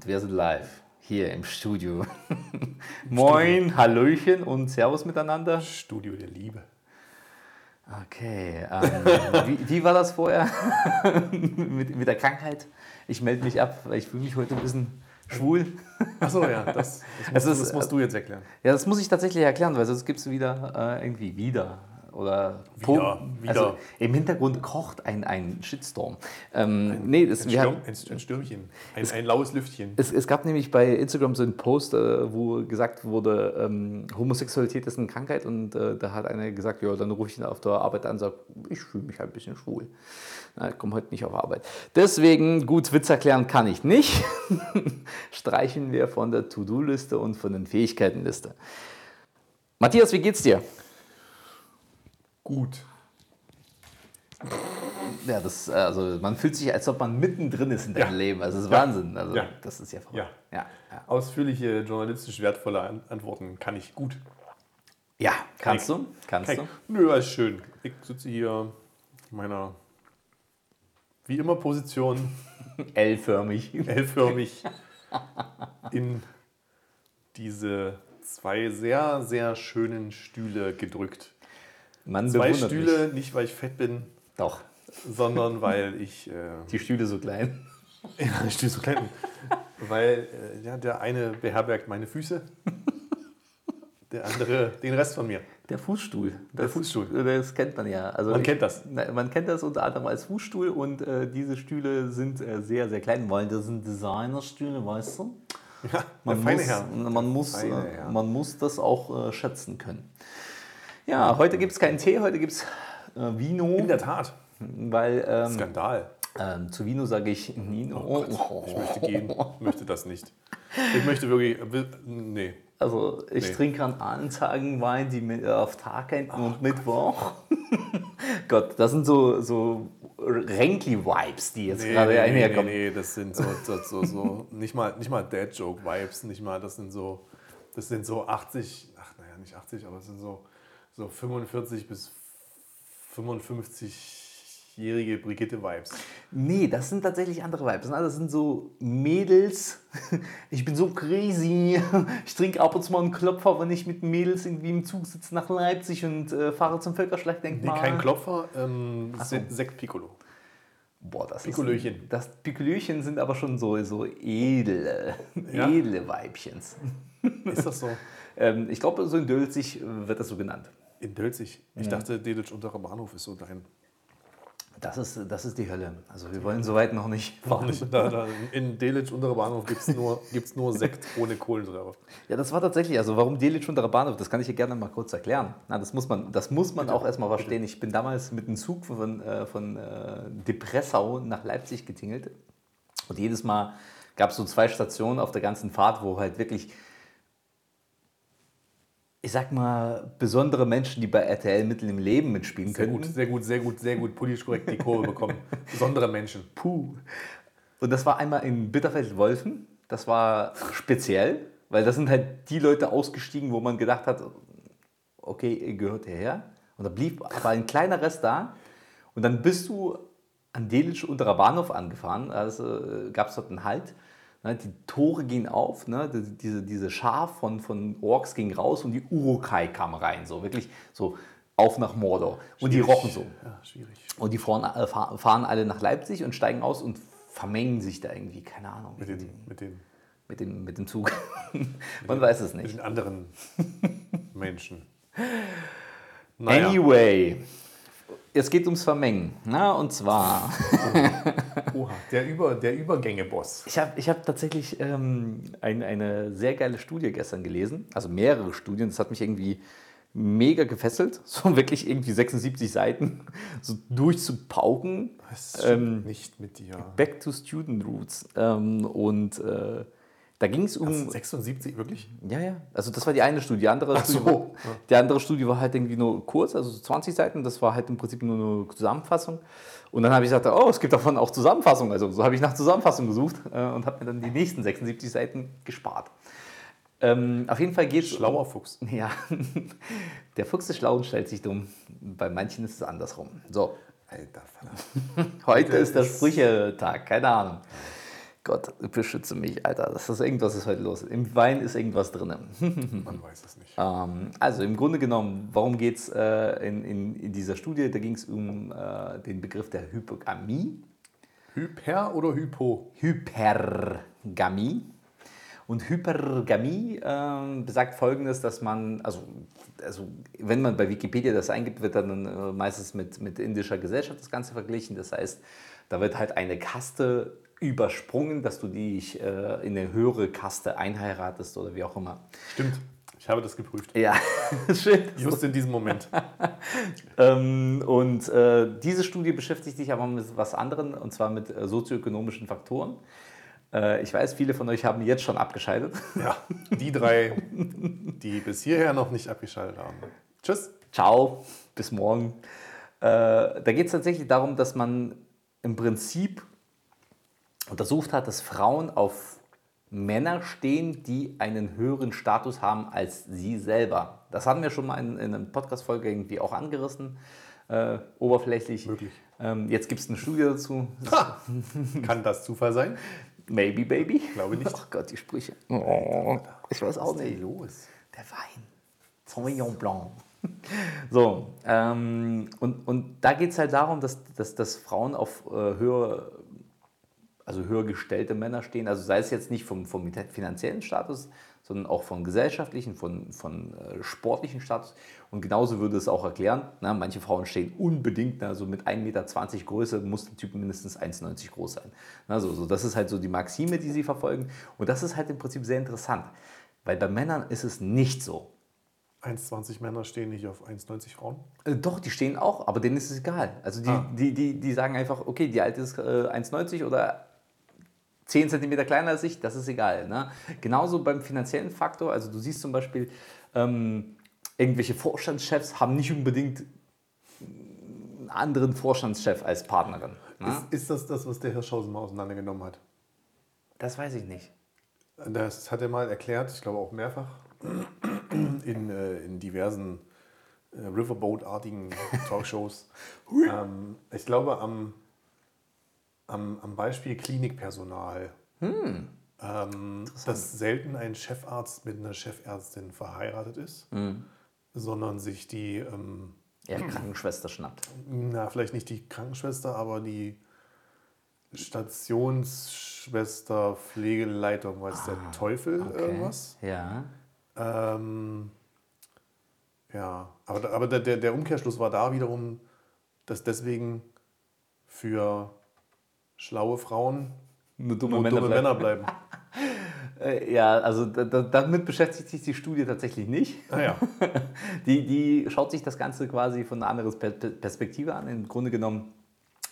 und wir sind live hier im Studio. Moin, Hallöchen und Servus miteinander. Studio der Liebe. Okay, ähm, wie, wie, war das vorher mit, mit der Krankheit? Ich melde mich ab, weil ich fühle mich heute ein bisschen schwul. Achso, ja, das, das, musst, ist, das musst du jetzt erklären. Ja, das muss ich tatsächlich erklären, weil sonst gibt es wieder äh, irgendwie wieder oder wieder, wieder. Also im Hintergrund kocht ein, ein Shitstorm. Ähm, ein, nee, das, ein, Sturm, ein, Stürmchen, ein, es, ein laues Lüftchen. Es, es, gab nämlich bei Instagram so einen Post, äh, wo gesagt wurde, ähm, Homosexualität ist eine Krankheit und äh, da hat einer gesagt, ja, dann rufe ich ihn auf der Arbeit an und sage, ich fühle mich ein bisschen schwul. ich komme heute nicht auf Arbeit. Deswegen, gut, Witz erklären kann ich nicht. Streichen wir von der To-Do-Liste und von den Fähigkeitenliste. Matthias, wie geht's dir? Gut. Ja, das, also man fühlt sich, als ob man mittendrin ist in deinem ja. Leben. Also das ist ja. Wahnsinn. Also ja. das ist ja verrückt. Ja. ja. Ausführliche, journalistisch wertvolle Antworten kann ich gut. Ja, kannst kann du? Kannst kann du? Nö, ist schön. Ich sitze hier in meiner, wie immer, Position. L-förmig. L-förmig. in diese zwei sehr, sehr schönen Stühle gedrückt. Man Zwei Stühle, mich. nicht weil ich fett bin. Doch. Sondern weil ich. Äh, die Stühle so klein. ja, die Stühle so klein. weil äh, ja, der eine beherbergt meine Füße, der andere den Rest von mir. Der Fußstuhl. Der das, Fußstuhl. Das kennt man ja. Also man kennt das. Man kennt das unter anderem als Fußstuhl und äh, diese Stühle sind äh, sehr, sehr klein, weil das sind Designerstühle, weißt du? Ja, man, muss, Herr. Man, muss, äh, man muss das auch äh, schätzen können. Ja, heute gibt es keinen Tee, heute gibt es äh, Vino. In der Tat. Weil, ähm, Skandal. Ähm, zu Vino sage ich Nino. Oh oh. Ich möchte gehen. Möchte das nicht. Ich möchte wirklich. Nee. Also ich nee. trinke an allen Tagen Wein, die auf Tag enden und Mittwoch. Gott, das sind so, so Renkli-Vibes, die jetzt nee, gerade nee, einherkommen. Nee, nee, das sind so, so, so, so nicht mal, nicht mal Dad-Joke-Vibes, nicht mal, das sind so, das sind so 80, ach naja, nicht 80, aber es sind so so 45 bis 55-jährige Brigitte-Vibes. Nee, das sind tatsächlich andere Vibes. Ne? Das sind so Mädels. Ich bin so crazy. Ich trinke ab und zu mal einen Klopfer, wenn ich mit Mädels irgendwie im Zug sitze nach Leipzig und äh, fahre zum Völkerschlachtdenkmal. Nee, kein Klopfer, ähm, so. Sekt Piccolo. Boah, das Pikolöchen. Ist, das Pikolöchen sind aber schon so, so edle, ja? edle Weibchens. Ist das so? ähm, ich glaube, so in Dölzig wird das so genannt. In Dölzig. Ich ja. dachte, Delitzsch unterer Bahnhof ist so dein. Das ist, das ist die Hölle. Also wir wollen soweit noch nicht. Noch nicht. Da, da, in Delitzsch unterer Bahnhof gibt es nur, gibt's nur Sekt ohne Kohlensäure. Ja, das war tatsächlich, also warum Delitzsch unterer Bahnhof, das kann ich hier gerne mal kurz erklären. Na, das muss man, das muss man auch erstmal verstehen. Ich bin damals mit einem Zug von, äh, von äh, Depressau nach Leipzig getingelt. Und jedes Mal gab es so zwei Stationen auf der ganzen Fahrt, wo halt wirklich ich sag mal, besondere Menschen, die bei RTL mitten im Leben mitspielen sehr können. Gut, sehr gut, sehr gut, sehr gut politisch korrekt die Kurve bekommen. besondere Menschen. Puh. Und das war einmal in Bitterfeld-Wolfen. Das war speziell, weil das sind halt die Leute ausgestiegen, wo man gedacht hat, okay, ihr gehört hierher. Und da blieb aber ein kleiner Rest da. Und dann bist du an Delitzsch unterer Bahnhof angefahren. Also äh, gab es dort einen Halt. Ne, die Tore gehen auf, ne, diese, diese Schar von, von Orks ging raus und die Urukai kam rein. So wirklich so auf nach Mordor. Schwierig. Und die rochen so. Ja, schwierig. Und die fahren, äh, fahren alle nach Leipzig und steigen aus und vermengen sich da irgendwie, keine Ahnung. Mit, den, mit, den, mit, dem, mit dem Zug. Man den, weiß es nicht. Mit den anderen Menschen. Naja. Anyway, es geht ums Vermengen. Na, und zwar. Oha, der, Über, der Übergänge-Boss. Ich habe ich hab tatsächlich ähm, ein, eine sehr geile Studie gestern gelesen. Also mehrere Studien. Das hat mich irgendwie mega gefesselt. So wirklich irgendwie 76 Seiten so durchzupauken. Was ähm, nicht mit dir? Back to Student Roots. Ähm, und. Äh, da ging es um. Also 76, wirklich? Ja, ja. Also das war die eine Studie. Die andere, Ach Studie, so. war, die andere Studie war halt irgendwie nur kurz, also 20 Seiten. Das war halt im Prinzip nur eine Zusammenfassung. Und dann habe ich gesagt, oh, es gibt davon auch Zusammenfassungen. Also so habe ich nach Zusammenfassung gesucht äh, und habe mir dann die nächsten 76 Seiten gespart. Ähm, auf jeden Fall geht es. Schlauer Fuchs. Ja. Der Fuchs ist schlau und stellt sich dumm. Bei manchen ist es andersrum. So. Alter Vater. Heute ist der Sprüchetag, keine Ahnung. Gott, beschütze mich, Alter. Das ist irgendwas ist heute los. Im Wein ist irgendwas drin. Man weiß es nicht. Ähm, also im Grunde genommen, warum geht es äh, in, in, in dieser Studie? Da ging es um äh, den Begriff der Hypogamie. Hyper oder Hypo? Hypergamie. Und Hypergamie ähm, besagt folgendes, dass man, also, also wenn man bei Wikipedia das eingibt, wird dann äh, meistens mit, mit indischer Gesellschaft das Ganze verglichen. Das heißt, da wird halt eine Kaste übersprungen, dass du dich äh, in eine höhere Kaste einheiratest oder wie auch immer. Stimmt. Ich habe das geprüft. Ja, schön. Just in diesem Moment. Ähm, und äh, diese Studie beschäftigt sich aber mit was anderem, und zwar mit äh, sozioökonomischen Faktoren. Äh, ich weiß, viele von euch haben jetzt schon abgeschaltet. Ja, die drei, die bis hierher noch nicht abgeschaltet haben. Tschüss. Ciao, bis morgen. Äh, da geht es tatsächlich darum, dass man im Prinzip untersucht hat, dass Frauen auf Männer stehen, die einen höheren Status haben als sie selber. Das hatten wir schon mal in, in einer Podcast-Folge irgendwie auch angerissen, äh, oberflächlich. Möglich. Ähm, jetzt gibt es eine Studie dazu. Ha! Kann das Zufall sein? Maybe, baby. Glaube nicht. Ach Gott, die Sprüche. Oh, ich weiß auch nicht. los? Der Wein. Sauvignon Blanc. So, ähm, und, und da geht es halt darum, dass, dass, dass Frauen auf äh, höher, also höher gestellte Männer stehen. Also sei es jetzt nicht vom, vom finanziellen Status, sondern auch vom gesellschaftlichen, von, von äh, sportlichen Status. Und genauso würde es auch erklären, na, manche Frauen stehen unbedingt, also mit 1,20 Meter Größe muss der Typ mindestens 1,90 groß sein. Na, so, so, das ist halt so die Maxime, die sie verfolgen. Und das ist halt im Prinzip sehr interessant, weil bei Männern ist es nicht so. 1,20 Männer stehen nicht auf 1,90 Frauen. Äh, Doch, die stehen auch, aber denen ist es egal. Also die, Ah. die, die, die sagen einfach, okay, die alte ist äh, 1,90 oder 10 cm kleiner als ich, das ist egal. Ne? Genauso beim finanziellen Faktor, also du siehst zum Beispiel, ähm, irgendwelche Vorstandschefs haben nicht unbedingt einen anderen Vorstandschef als Partnerin. Ne? Ist, ist das das, was der Hirschhausen mal auseinandergenommen hat? Das weiß ich nicht. Das hat er mal erklärt, ich glaube auch mehrfach, in, äh, in diversen äh, Riverboat-artigen Talkshows. ähm, ich glaube am, am, am Beispiel Klinikpersonal, ähm, dass selten ein Chefarzt mit einer Chefärztin verheiratet ist, sondern sich die, ähm, Ja, Krankenschwester schnappt. na vielleicht nicht die Krankenschwester, aber die Stationsschwester, Pflegeleitung, weiß der Teufel irgendwas. Ja. Ähm, ja, aber, aber der, der Umkehrschluss war da wiederum, dass deswegen für schlaue Frauen Nur dumme, nur Männer, dumme bleiben. Männer bleiben. Äh, ja, also da, da, damit beschäftigt sich die Studie tatsächlich nicht. Ah ja. Die, die schaut sich das Ganze quasi von einer anderen Per- Per- Perspektive an. Im Grunde genommen,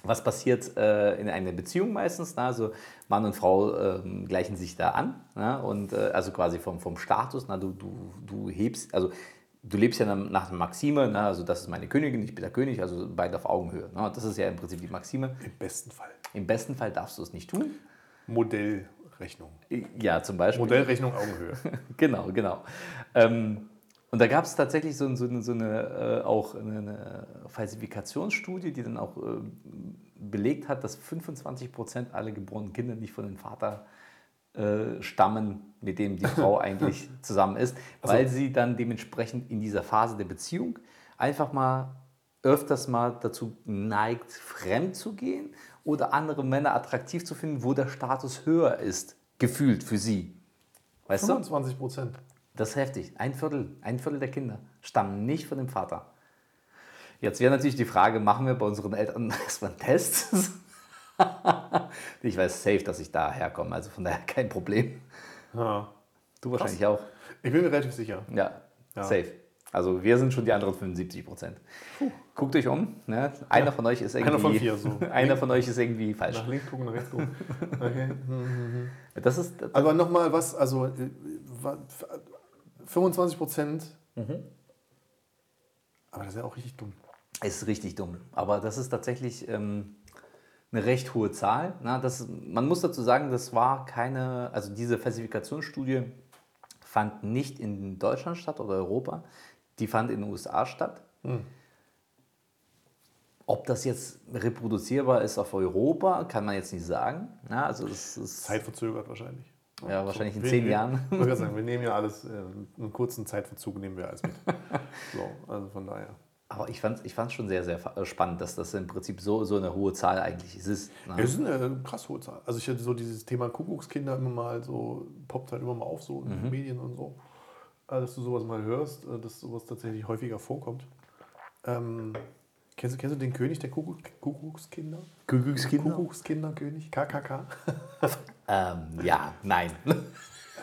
was passiert äh, in einer Beziehung meistens? Na? Also Mann und Frau ähm, gleichen sich da an. Na? Und äh, also quasi vom, vom Status, na? Du, du, du hebst, also du lebst ja nach- der Maxime, na? also das ist meine Königin, ich bin der König, also beide auf Augenhöhe. Na? Das ist ja im Prinzip die Maxime. Im besten Fall. Im besten Fall darfst du es nicht tun. Modellrechnung. Ja, zum Beispiel. Modellrechnung Augenhöhe. Genau, genau. Ähm, und da gab es tatsächlich so, so, eine- so eine, äh, auch eine, eine Falsifikationsstudie, die dann auch äh, belegt hat, dass 25 Prozent aller geborenen Kinder nicht von dem Vater äh, stammen, mit dem die Frau eigentlich zusammen ist, weil sie dann dementsprechend in dieser Phase der Beziehung einfach mal öfters mal dazu neigt, fremd zu gehen oder andere Männer attraktiv zu finden, wo der Status höher ist, gefühlt für sie. Weißt du? 25 Prozent. Das ist heftig. Ein Viertel, ein Viertel der Kinder stammen nicht von dem Vater. Jetzt wäre natürlich die Frage, machen wir bei unseren Eltern erstmal einen Test? ich weiß safe, dass ich da herkomme, also von daher kein Problem. Ja. Du wahrscheinlich auch. Ich bin mir relativ sicher. Ja, Ja. safe. Also wir sind schon die anderen 75 Prozent. Guckt euch um. Ne? Einer von euch ist irgendwie. Einer von vier, so. einer von euch ist irgendwie falsch. Nach links gucken, nach rechts gucken. Okay. Das ist, Aber nochmal was, also äh, wa- 25 Prozent. Aber das ist ja auch richtig dumm. ist richtig dumm. Aber das ist tatsächlich ähm, eine recht hohe Zahl. Na, das, man muss dazu sagen, das war keine, also diese Falsifikationsstudie fand nicht in Deutschland statt oder Europa, die fand in den USA statt. Ob das jetzt reproduzierbar ist auf Europa, kann man jetzt nicht sagen. Ja, also es ist Zeitverzögert wahrscheinlich. ja, wahrscheinlich in Wir- zehn wir- Jahren. Ich sagen, wir nehmen ja alles, äh, einen kurzen Zeitverzug nehmen wir alles mit. So, also von daher. Aber ich fand es ich fand's schon sehr, sehr äh, spannend, dass das im Prinzip so, so eine hohe Zahl eigentlich ist. Ne? Ja, es ist eine krass hohe Zahl. Also ich hatte so dieses Thema Kuckuckskinder immer mal so, poppt halt immer mal auf, so in Mhm. den Medien und so. Äh, Dass du sowas mal hörst, äh, dass sowas tatsächlich häufiger vorkommt. Ähm, kennst, du, kennst du den König der Kuckuck, Kuckuckskinder? Kuckuckskinderkönig, KKK. Ähm, ja, nein.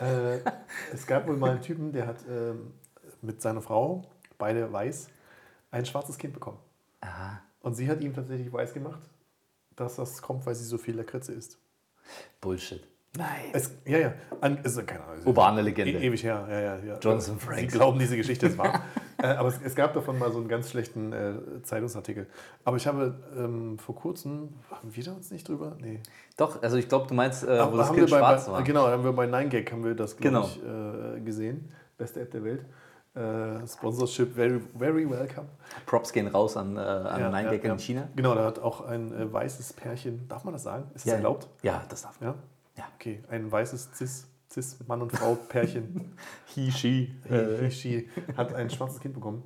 Äh, es gab wohl mal einen Typen, der hat ähm, mit seiner Frau, beide weiß, ein schwarzes Kind bekommen. Aha. Und sie hat ihm tatsächlich weiß gemacht, dass das kommt, weil sie so viel Lakritze isst. Bullshit. Nein. Es, ja, ja. An, ist, keine Ahnung. Urbane Legende. E ewig her. Ja, ja, ja. Jonathan Sie Frakes. glauben, diese Geschichte ist wahr. äh, aber es, es gab davon mal so einen ganz schlechten äh, Zeitungsartikel. Aber ich habe ähm, vor kurzem, haben wir da uns nicht drüber? Nee. Doch, also ich glaube, du meinst, äh, wo Aber das haben Kind wir bei, schwarz bei, war. Genau, haben wir bei 9gag haben wir das, glaube Genau. ich, äh, gesehen. Beste App der Welt. Äh, Sponsorship very, very welcome. Props gehen raus an, äh, an Ja, 9gag ja, in ja. China. Genau, da hat auch ein äh, weißes Pärchen, darf man das sagen? Ist das erlaubt? Ja, das darf man. Ja? Okay, ein weißes Cis, Cis Mann und Frau Pärchen. He, she. He, she hat ein schwarzes Kind bekommen.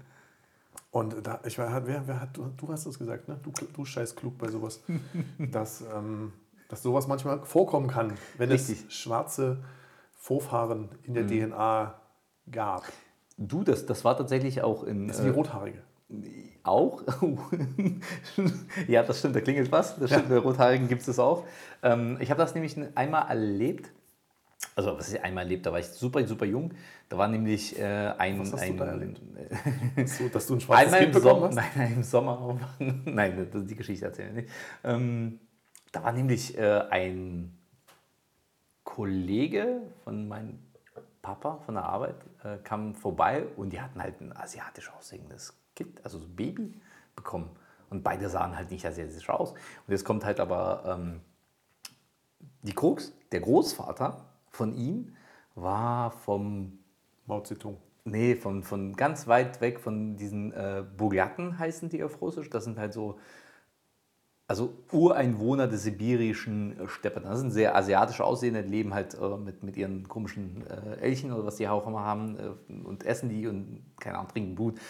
Und da, ich war, wer, wer hat, du, du hast das gesagt, ne? Du, du scheiß klug bei sowas. dass, ähm, dass sowas manchmal vorkommen kann, wenn Richtig. es schwarze Vorfahren in der DNA gab. Du, das, das war tatsächlich auch in. Das sind die Rothaarige. Auch? ja, das stimmt, da klingelt was. Das stimmt, bei Rothaarigen gibt es das auch. Ähm, ich habe das nämlich einmal erlebt. Also, was ich einmal erlebt, da war ich super, super jung. Da war nämlich äh, ein. Was hast du ein da erlebt? So, dass du ein schwarzes Einmal Kind im bekommen Sommer, hast? nein, nein, im Sommer. nein, das- die Geschichte erzählen wir nicht. Ähm, da war nämlich äh, ein Kollege von meinem Papa von der Arbeit, äh, kam vorbei und die hatten halt ein asiatisch aussehendes Kind, also so ein Baby bekommen. Und beide sahen halt nicht asiatisch aus. Und jetzt kommt halt aber ähm, die Krux, der Großvater von ihm war vom Mao Zedong. Nee, von, von ganz weit weg von diesen äh, Buryaten heißen die auf Russisch. Das sind halt so, also Ureinwohner der sibirischen äh, Steppe. Das sind sehr asiatisch aussehende, leben halt äh, mit, mit ihren komischen äh, Elchen oder was die auch immer haben äh, und essen die und, keine Ahnung, trinken Blut.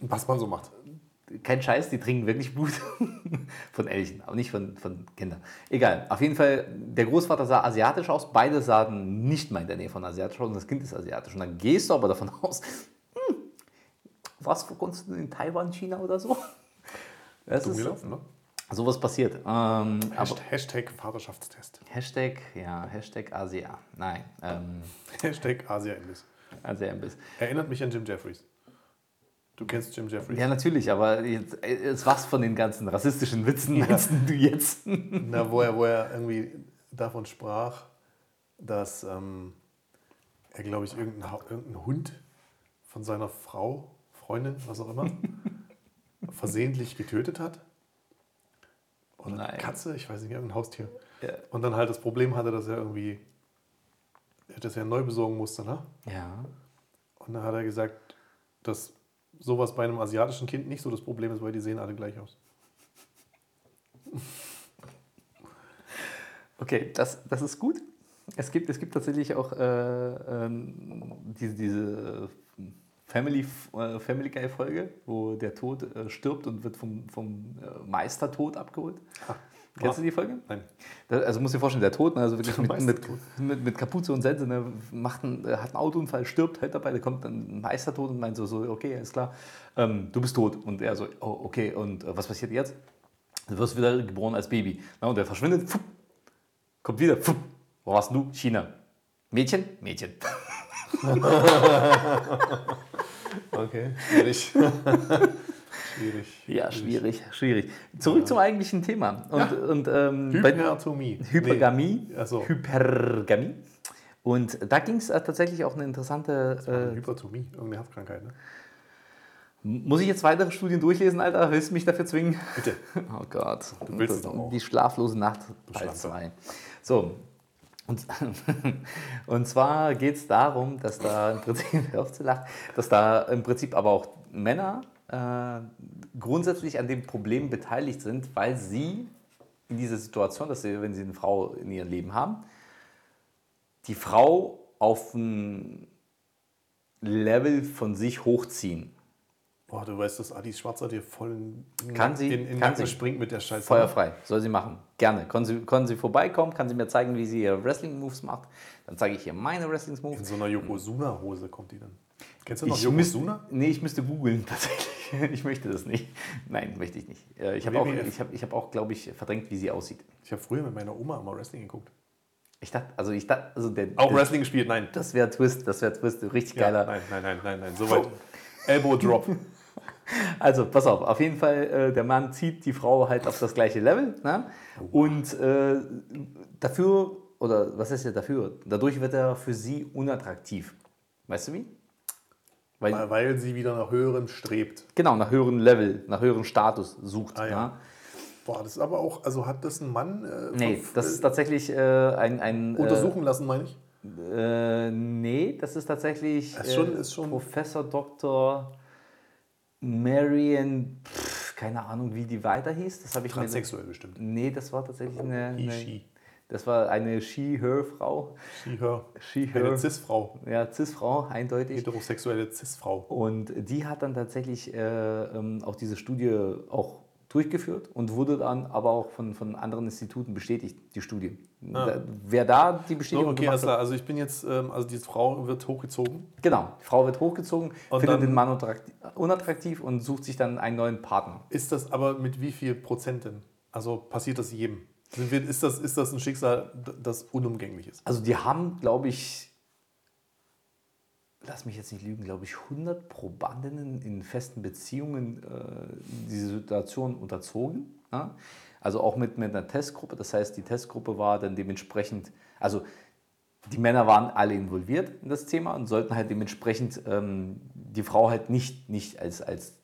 Was man so macht. Kein Scheiß, die trinken wirklich Blut von Elchen, aber nicht von, von Kindern. Egal, auf jeden Fall, der Großvater sah asiatisch aus, beide sahen nicht mal in der Nähe von asiatisch aus und das Kind ist asiatisch. Und dann gehst du aber davon aus, hm, was vor kurzem in Taiwan, China oder so? Das Dumm ist, gelaufen, ne? Sowas passiert. Ähm, Hashtag, Hashtag Vaterschaftstest. Hashtag, ja, Hashtag Asia. Nein, ähm, Hashtag Asia-Imbiss. Asia-Imbiss. Erinnert mich an Jim Jeffries. Du kennst Jim Jeffries? Ja, natürlich, aber jetzt, jetzt was von den ganzen rassistischen Witzen meinst du jetzt? Na, wo er, wo er irgendwie davon sprach, dass ähm, er, glaube ich, irgendeinen Ha- irgendeinen Hund von seiner Frau, Freundin, was auch immer, versehentlich getötet hat. Oder Nein. eine Katze, ich weiß nicht, irgendein Haustier. Ja. Und dann halt das Problem hatte, dass er irgendwie, dass er neu besorgen musste. Ne? Ja. Und dann hat er gesagt, dass sowas bei einem asiatischen Kind nicht so das Problem ist, weil die sehen alle gleich aus. Okay, das, das ist gut. Es gibt, es gibt tatsächlich auch äh, ähm, diese, diese Family, äh, Family Guy Folge, wo der Tod äh, stirbt und wird vom, vom äh, Meistertod abgeholt. Kennst du die Folge? Nein. Da- Also musst dir vorstellen, der Tod, ne, also wirklich mit, mit, mit, mit Kapuze und Sense, ne, macht einen, äh, hat einen Autounfall, stirbt halt dabei, da kommt dann ein Meistertod und meint so, so okay, alles klar, ähm, du bist tot. Und er so, oh, okay, und äh, was passiert jetzt? Du wirst wieder geboren als Baby. Na, und er verschwindet, pfupp, kommt wieder, pfupp. wo warst du? China. Mädchen? Mädchen. Okay, schwierig. schwierig. Ja, schwierig, schwierig. Zurück zum eigentlichen Thema. Und, und ähm, Hypertomie. Hypergamie. Nee, so. Hypergamie. Und da ging es äh, tatsächlich auch eine interessante. Äh, Äh, Hypertomie, irgendeine Herzkrankheit, ne? muss ich jetzt weitere Studien durchlesen, Alter? Willst du mich dafür zwingen? Bitte. Oh Gott. Du willst es doch auch. Die schlaflose Nacht Teil Schlampe. 2. So. Und, und zwar geht es darum, dass da im Prinzip, hör auf zu lachen, dass da im Prinzip aber auch Männer äh, grundsätzlich an dem Problem beteiligt sind, weil sie in dieser Situation, dass sie, wenn sie eine Frau in ihrem Leben haben, die Frau auf ein Level von sich hochziehen. Boah, du weißt, dass Adis Schwarzer dir voll in, Kann sie, in, in kann Nacken sie. springt mit der Scheiße. Feuerfrei, soll sie machen. Gerne. Können sie, können sie vorbeikommen, kann sie mir zeigen, wie sie ihre Wrestling-Moves macht. Dann zeige ich ihr meine In Wrestling-Moves. so einer Yokozuna-Hose kommt die dann. Kennst du noch Ich müsste, Yokozuna? nee, ich müsste googeln tatsächlich. Ich möchte das nicht. Nein, möchte ich nicht. Äh, Ich habe auch, ich hab, ich hab auch glaube ich, verdrängt, wie sie aussieht. Ich habe früher mit meiner Oma immer Wrestling geguckt. Ich dachte, also ich dachte, also der, Auch der, Wrestling gespielt, nein. das wäre Twist, das wäre Twist, richtig Ja, geiler. nein, nein, nein, nein, nein, soweit. Elbow Drop. Also, pass auf, auf jeden Fall, äh, der Mann zieht die Frau halt auf das gleiche Level. Ne? Und äh, dafür, oder was ist ja dafür? Dadurch wird er für sie unattraktiv. Weißt du wie? Weil, Weil- Weil sie wieder nach höherem strebt. genau, nach höherem Level, nach höherem Status sucht. Ah, ja. ne? Boah, das ist aber auch, also hat das ein Mann äh, Nee, das ist tatsächlich äh, ein. ein äh, untersuchen lassen, meine ich? Äh, nee, das ist tatsächlich Ist schon- äh, ist schon- Professor Dr. Marion, pff, keine Ahnung, wie die weiter hieß. Das habe ich mir. Transsexuell bestimmt. Nee, das war tatsächlich eine. Eine she. das war eine She-Her-Frau. She, her. She-Her. Eine Cis-Frau. Ja, Cis-Frau, eindeutig. Heterosexuelle Cis-Frau. Und die hat dann tatsächlich äh, ähm, auch diese Studie auch durchgeführt und wurde dann aber auch von, von anderen Instituten bestätigt, die Studie. Da, wer da die Ah. Bestätigung okay, gemacht alles hat. Also ich bin jetzt, ähm, also diese Frau wird hochgezogen. Genau, die Frau wird hochgezogen, Und findet den Mann unattraktiv, und sucht sich dann einen neuen Partner. Ist das aber mit wie viel Prozenten? Also passiert das jedem? Ist, das, ist das ein Schicksal, das unumgänglich ist? Also die haben, glaube ich, lass mich jetzt nicht lügen, glaube ich, 100 Probandinnen in festen Beziehungen äh, diese Situation unterzogen. Ja? Also auch mit, mit einer Testgruppe. Das heißt, die Testgruppe war dann dementsprechend, also die Männer waren alle involviert in das Thema und sollten halt dementsprechend ähm, die Frau halt nicht, nicht als, als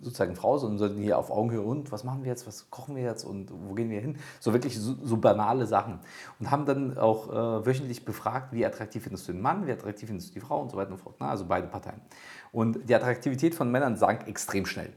sozusagen Frau, sondern sollten hier auf Augenhöhe und was machen wir jetzt, was kochen wir jetzt und wo gehen wir hin? So wirklich so, so banale Sachen. Und haben dann auch äh, wöchentlich befragt, wie attraktiv findest du den Mann, wie attraktiv findest du die Frau und so weiter und so fort. Ne? Also beide Parteien. Und die Attraktivität von Männern sank extrem schnell,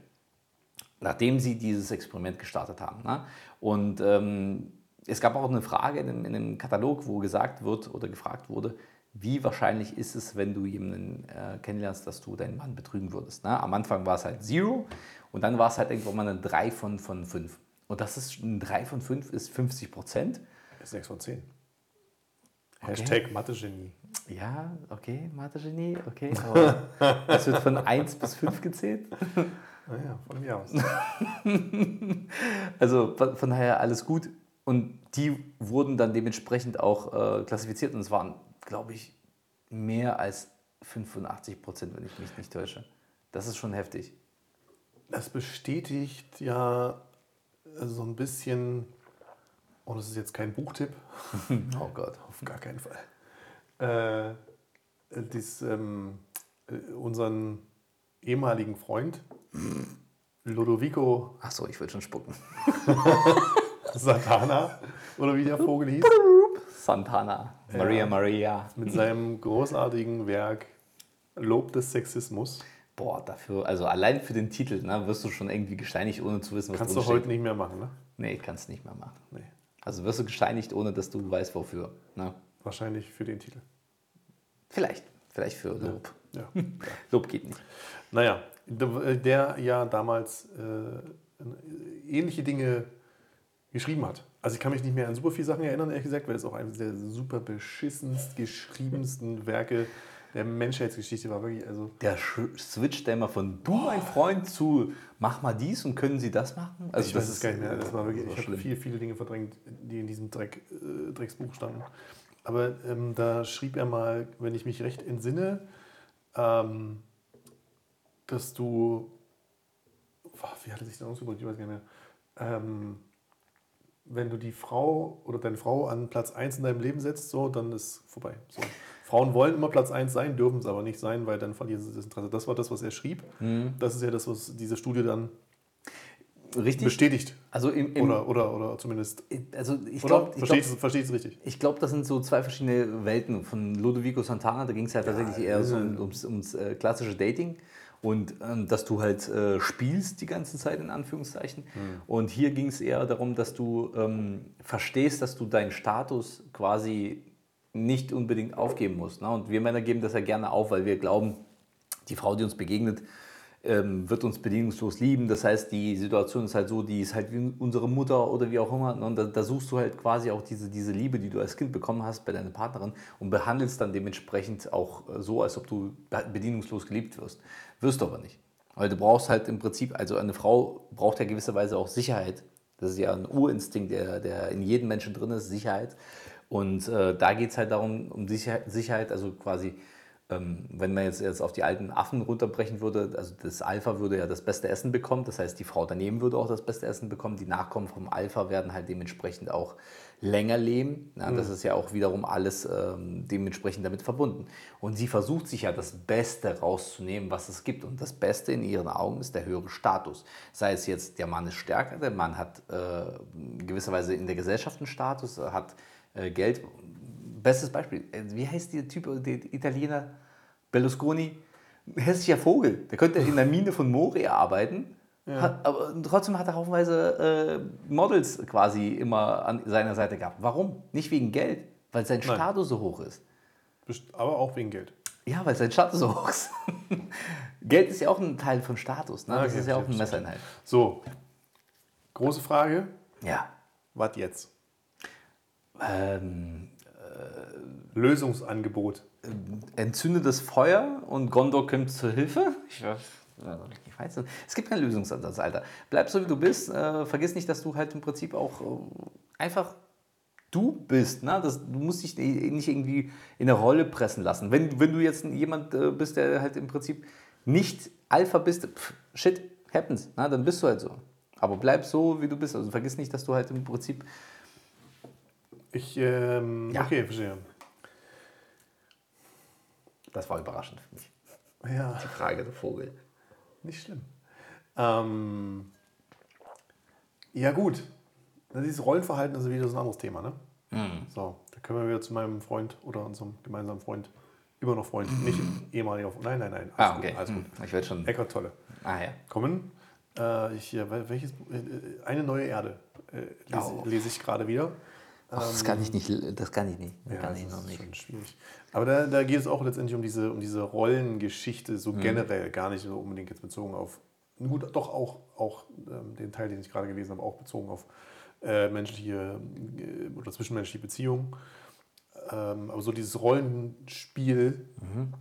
nachdem sie dieses Experiment gestartet haben. Ne? Und ähm, es gab auch eine Frage in dem, in dem Katalog, wo gesagt wird oder gefragt wurde, wie wahrscheinlich ist es, wenn du jemanden äh, kennenlernst, dass du deinen Mann betrügen würdest. Ne? Am Anfang war es halt Zero und dann war es halt irgendwann mal eine 3 von, von 5. Und das ist ein 3 von 5 ist 50 Prozent. Ist 6 von 10. Hashtag Mathe-Genie. Ja, okay, Mathe-Genie, okay. Aber das wird von 1 bis 5 gezählt. Naja, von mir aus. Also von von daher alles gut. Und die wurden dann dementsprechend auch äh, klassifiziert und es waren, glaube ich, mehr als 85 Prozent, wenn ich mich nicht täusche. Das ist schon heftig. Das bestätigt ja so ein bisschen, und das ist jetzt kein Buchtipp, Oh Gott. auf gar keinen Fall, äh, dies, ähm, äh, unseren ehemaligen Freund Lodovico Ach so, ich will schon spucken. Satana, oder wie der Vogel hieß, Santana. Maria Ja. Maria. mit seinem großartigen Werk Lob des Sexismus. Boah, dafür, also allein für den Titel, ne, wirst du schon irgendwie gesteinigt, ohne zu wissen, was Kannst du drin heute nicht mehr machen, ne? Nee, kannst nicht mehr machen. Nee, Also wirst du gesteinigt, ohne dass du weißt, wofür. Ne? wahrscheinlich für den Titel. Vielleicht. Vielleicht für Lob. Ja. Lob geht nicht. Naja, der der ja damals äh, ähnliche Dinge geschrieben hat. Also ich kann mich nicht mehr an super viele Sachen erinnern, ehrlich gesagt, weil es auch eines der super beschissenst geschriebensten Werke der Menschheitsgeschichte war. Wirklich, also Der Sch- Switch der immer von du, mein Freund, zu mach mal dies und können Sie das machen? Also ich weiß es gar nicht mehr. Das war wirklich, das ich habe viele, viele Dinge verdrängt, die in diesem Dreck, äh, Drecksbuch standen. Aber ähm, da schrieb er mal, wenn ich mich recht entsinne, ähm, dass du, Boah, wie hat er sich denn ausgedrückt, ich weiß gar nicht mehr, ähm, wenn du die Frau oder deine Frau an Platz 1 in deinem Leben setzt, so, dann ist vorbei. So. Frauen wollen immer Platz 1 sein, dürfen es aber nicht sein, weil dann verlieren sie das Interesse. Das war das, was er schrieb. Mhm. Das ist ja das, was diese Studie dann Richtig? bestätigt. Also, im, im, Oder, oder, oder zumindest. also ich glaube, ich Versteht glaub, es versteht richtig? ich glaub, das sind so zwei verschiedene Welten. Von Ludovico Santana, da ging es ja tatsächlich eher so ja. um- ums, ums äh, klassische Dating. Und ähm, dass du halt äh, spielst die ganze Zeit in Anführungszeichen. Und hier ging es eher darum, dass du ähm, verstehst, dass du deinen Status quasi nicht unbedingt aufgeben musst. Ne? Und wir Männer geben das ja gerne auf, weil wir glauben, die Frau, die uns begegnet, ähm, wird uns bedingungslos lieben. Das heißt, die Situation ist halt so, die ist halt wie unsere Mutter oder wie auch immer. Und da, da suchst du halt quasi auch diese, diese Liebe, die du als Kind bekommen hast bei deiner Partnerin und behandelst dann dementsprechend auch äh, so, als ob du be- bedienungslos geliebt wirst. Wirst du aber nicht. Weil du brauchst halt im Prinzip, also eine Frau braucht ja gewisserweise auch Sicherheit. Das ist ja ein Urinstinkt, der, der in jedem Menschen drin ist, Sicherheit. Und äh, da geht es halt darum, um Sicherheit, Sicherheit also quasi wenn man jetzt, jetzt auf die alten Affen runterbrechen würde, also das Alpha würde ja das beste Essen bekommen, das heißt, die Frau daneben würde auch das beste Essen bekommen, die Nachkommen vom Alpha werden halt dementsprechend auch länger leben. Ja, Das ist ja auch wiederum alles ähm, dementsprechend damit verbunden. Und sie versucht sich ja das Beste rauszunehmen, was es gibt. Und das Beste in ihren Augen ist der höhere Status. Sei es jetzt, der Mann ist stärker, der Mann hat äh, gewisserweise in der Gesellschaft einen Status, hat äh, Geld. Bestes Beispiel, äh, wie heißt der Typ, der Italiener, Berlusconi? Hässlicher Vogel. Der könnte in der Mine von Moria arbeiten, hat, aber trotzdem hat er haufenweise äh, Models quasi immer an seiner Seite gehabt. Warum? Nicht wegen Geld, weil sein Nein. Status so hoch ist. Aber auch wegen Geld. Ja, weil sein Status so hoch ist. Geld ist ja auch ein Teil von Status. Ne? Das okay, ist ja auch eine stimmt, Messeinheit. So, große Frage. Ja. Was jetzt? Ähm, Lösungsangebot. entzünde das Feuer und Gondor kommt zur Hilfe. Ich weiß, ich weiß nicht. Es gibt keinen Lösungsansatz, Alter. Bleib so, wie du bist. Äh, vergiss nicht, dass du halt im Prinzip auch äh, einfach du bist. Ne? Das, du musst dich nicht irgendwie in eine Rolle pressen lassen. Wenn, wenn du jetzt jemand äh, bist, der halt im Prinzip nicht Alpha bist, pff, shit, happens. Ne? Dann bist du halt so. Aber bleib so, wie du bist. Also vergiss nicht, dass du halt im Prinzip Ich, ähm, Ja. okay, verstehe. Das war überraschend für mich. Ja, Die Frage der Vogel. nicht schlimm. Ähm, ja, gut. Dieses Rollenverhalten ist wieder so ein anderes Thema, ne? Mhm. So, da können wir wieder zu meinem Freund oder unserem gemeinsamen Freund, immer noch Freund, nicht ehemaliger Freund. Nein, nein, nein. alles Ah, gut, okay. Alles gut. Hm, Ich werde schon. Eckart Tolle. Ah, ja. Kommen. Äh, ich, welches, äh, eine neue Erde äh, lese, Oh. lese ich gerade wieder. Ach, das kann ich nicht. Das kann ich nicht. Das Ja, kann das ich noch ist nicht. schon schwierig. Aber da, da geht es auch letztendlich um diese, um diese Rollengeschichte, so Mhm. generell, gar nicht so unbedingt jetzt bezogen auf, gut, doch auch, auch ähm, den Teil, den ich gerade gelesen habe, auch bezogen auf äh, menschliche äh, oder zwischenmenschliche Beziehungen. Ähm, aber so dieses Rollenspiel, Mhm.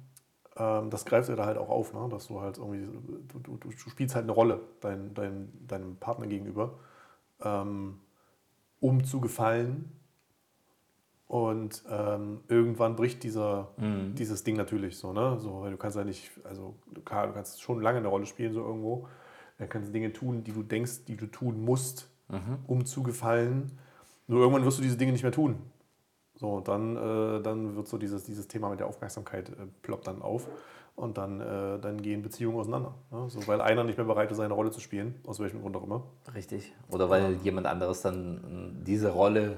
ähm, das greift er da halt auch auf, ne? dass du halt irgendwie, du, du, du spielst halt eine Rolle dein, dein, deinem Partner gegenüber, ähm, um zu gefallen. Und ähm, irgendwann bricht dieser, dieses Ding natürlich so, ne? So, weil du kannst ja nicht, also klar, du kannst schon lange eine Rolle spielen, so irgendwo. Du kannst Dinge tun, die du denkst, die du tun musst, um zu gefallen. Nur irgendwann wirst du diese Dinge nicht mehr tun. So, und dann, äh, dann wird so dieses, dieses Thema mit der Aufmerksamkeit äh, ploppt dann auf und dann, äh, dann gehen Beziehungen auseinander. Ne? So, weil einer nicht mehr bereit ist, seine Rolle zu spielen, aus welchem Grund auch immer. Richtig. Oder weil jemand anderes dann äh, diese Rolle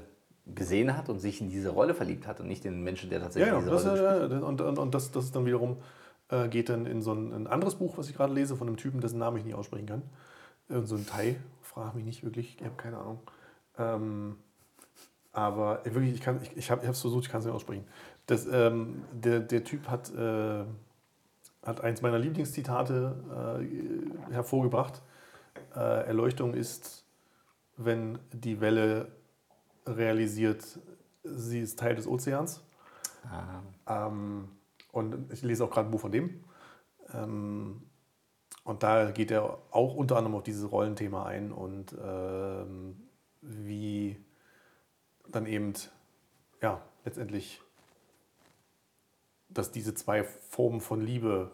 gesehen hat und sich in diese Rolle verliebt hat und nicht in den Menschen, der tatsächlich Ja, ja. diese Das, Rolle spielt. äh, und, und, und das, das dann wiederum, äh, geht dann in so ein, ein anderes Buch, was ich gerade lese, von einem Typen, dessen Namen ich nicht aussprechen kann. Irgend so ein Thai, frage mich nicht wirklich, ich habe keine Ahnung. Ähm, aber wirklich, ich, kann- ich, ich habe es versucht, ich kann es nicht aussprechen. Das, ähm, der, der Typ hat, äh, hat eins meiner Lieblingszitate äh, hervorgebracht. Äh, Erleuchtung ist, wenn die Welle realisiert, sie ist Teil des Ozeans. Ah, Ähm, und ich lese auch gerade ein Buch von dem. Ähm, und da geht er auch unter anderem auf dieses Rollenthema ein und ähm, wie dann eben, ja, letztendlich, dass diese zwei Formen von Liebe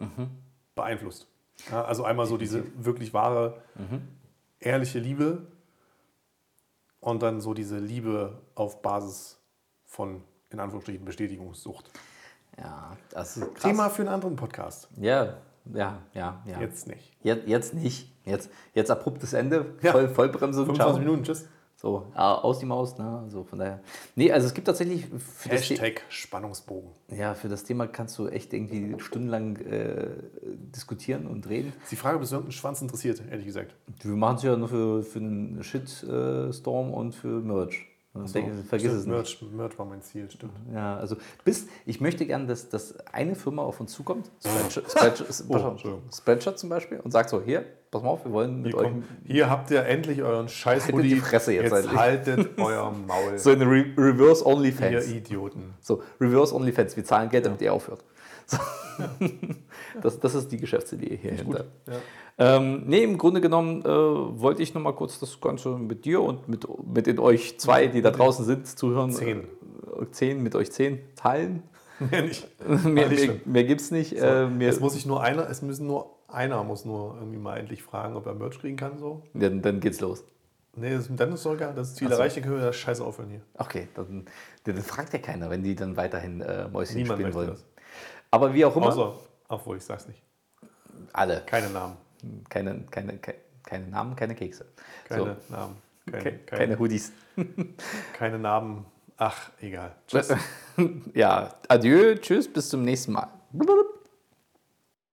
beeinflusst. Ja, also einmal so diese wirklich wahre, ehrliche Liebe und dann so diese Liebe auf Basis von, in Anführungsstrichen, Bestätigungssucht. ja, das ist krass. Thema für einen anderen Podcast. Ja, ja, ja, ja. Jetzt nicht. Jetzt, jetzt nicht. Jetzt, jetzt abruptes Ende. Ja. Voll, Vollbremse. 25 ciao. Minuten, tschüss. So, äh, aus die Maus, ne? Also von daher. Nee, also es gibt tatsächlich Hashtag Spannungsbogen. ja, für das Thema kannst du echt irgendwie stundenlang äh, diskutieren und reden. Ist die Frage, ob es irgendeinen Schwanz interessiert, ehrlich gesagt. Wir machen es ja nur für, für einen Shitstorm und für Merch. Denk, vergiss Stimmt, es nicht. Merch, Merch war mein Ziel, stimmt. Ja, also bis, ich möchte gern, dass, dass eine Firma auf uns zukommt, Spreadshirt, Spreadshirt, Oh. Spreadshirt zum Beispiel, und sagt so, hier, pass mal auf, wir wollen mit Hier, euch komm, hier habt ihr endlich euren scheiß Haltet die Fresse jetzt endlich. haltet euer Maul, so eine Re Reverse ihr OnlyFans. Idioten. So, Reverse OnlyFans, wir zahlen Geld, damit ihr aufhört. So. Das, das ist die Geschäftsidee hier hinter. Ja. Ähm, nee, im Grunde genommen äh, wollte ich noch mal kurz das Ganze mit dir und mit, mit in euch zwei, die da draußen sind, zuhören. Zehn. Äh, zehn, mit euch zehn teilen. Mehr nicht. mehr mehr, mehr gibt es nicht. Äh, mehr, Es muss sich nur einer, es müssen nur einer muss nur irgendwie mal endlich fragen, ob er Merch kriegen kann. So. dann, dann geht's los. Nee, das, dann ist doch egal. Das Ziel so. erreicht, dann können wir das Scheiße aufhören hier. Okay, dann, dann fragt ja keiner, wenn die dann weiterhin äh, Mäuschen Niemand spielen wollen. das. Aber wie auch immer, Außer, obwohl ich sag's nicht. alle. Keine Namen. Keine, keine, keine, keine Namen, keine Kekse. Keine Namen. Keine, Ke- keine, keine Hoodies. keine Namen. Ach, egal. ja, adieu, tschüss, bis zum nächsten Mal.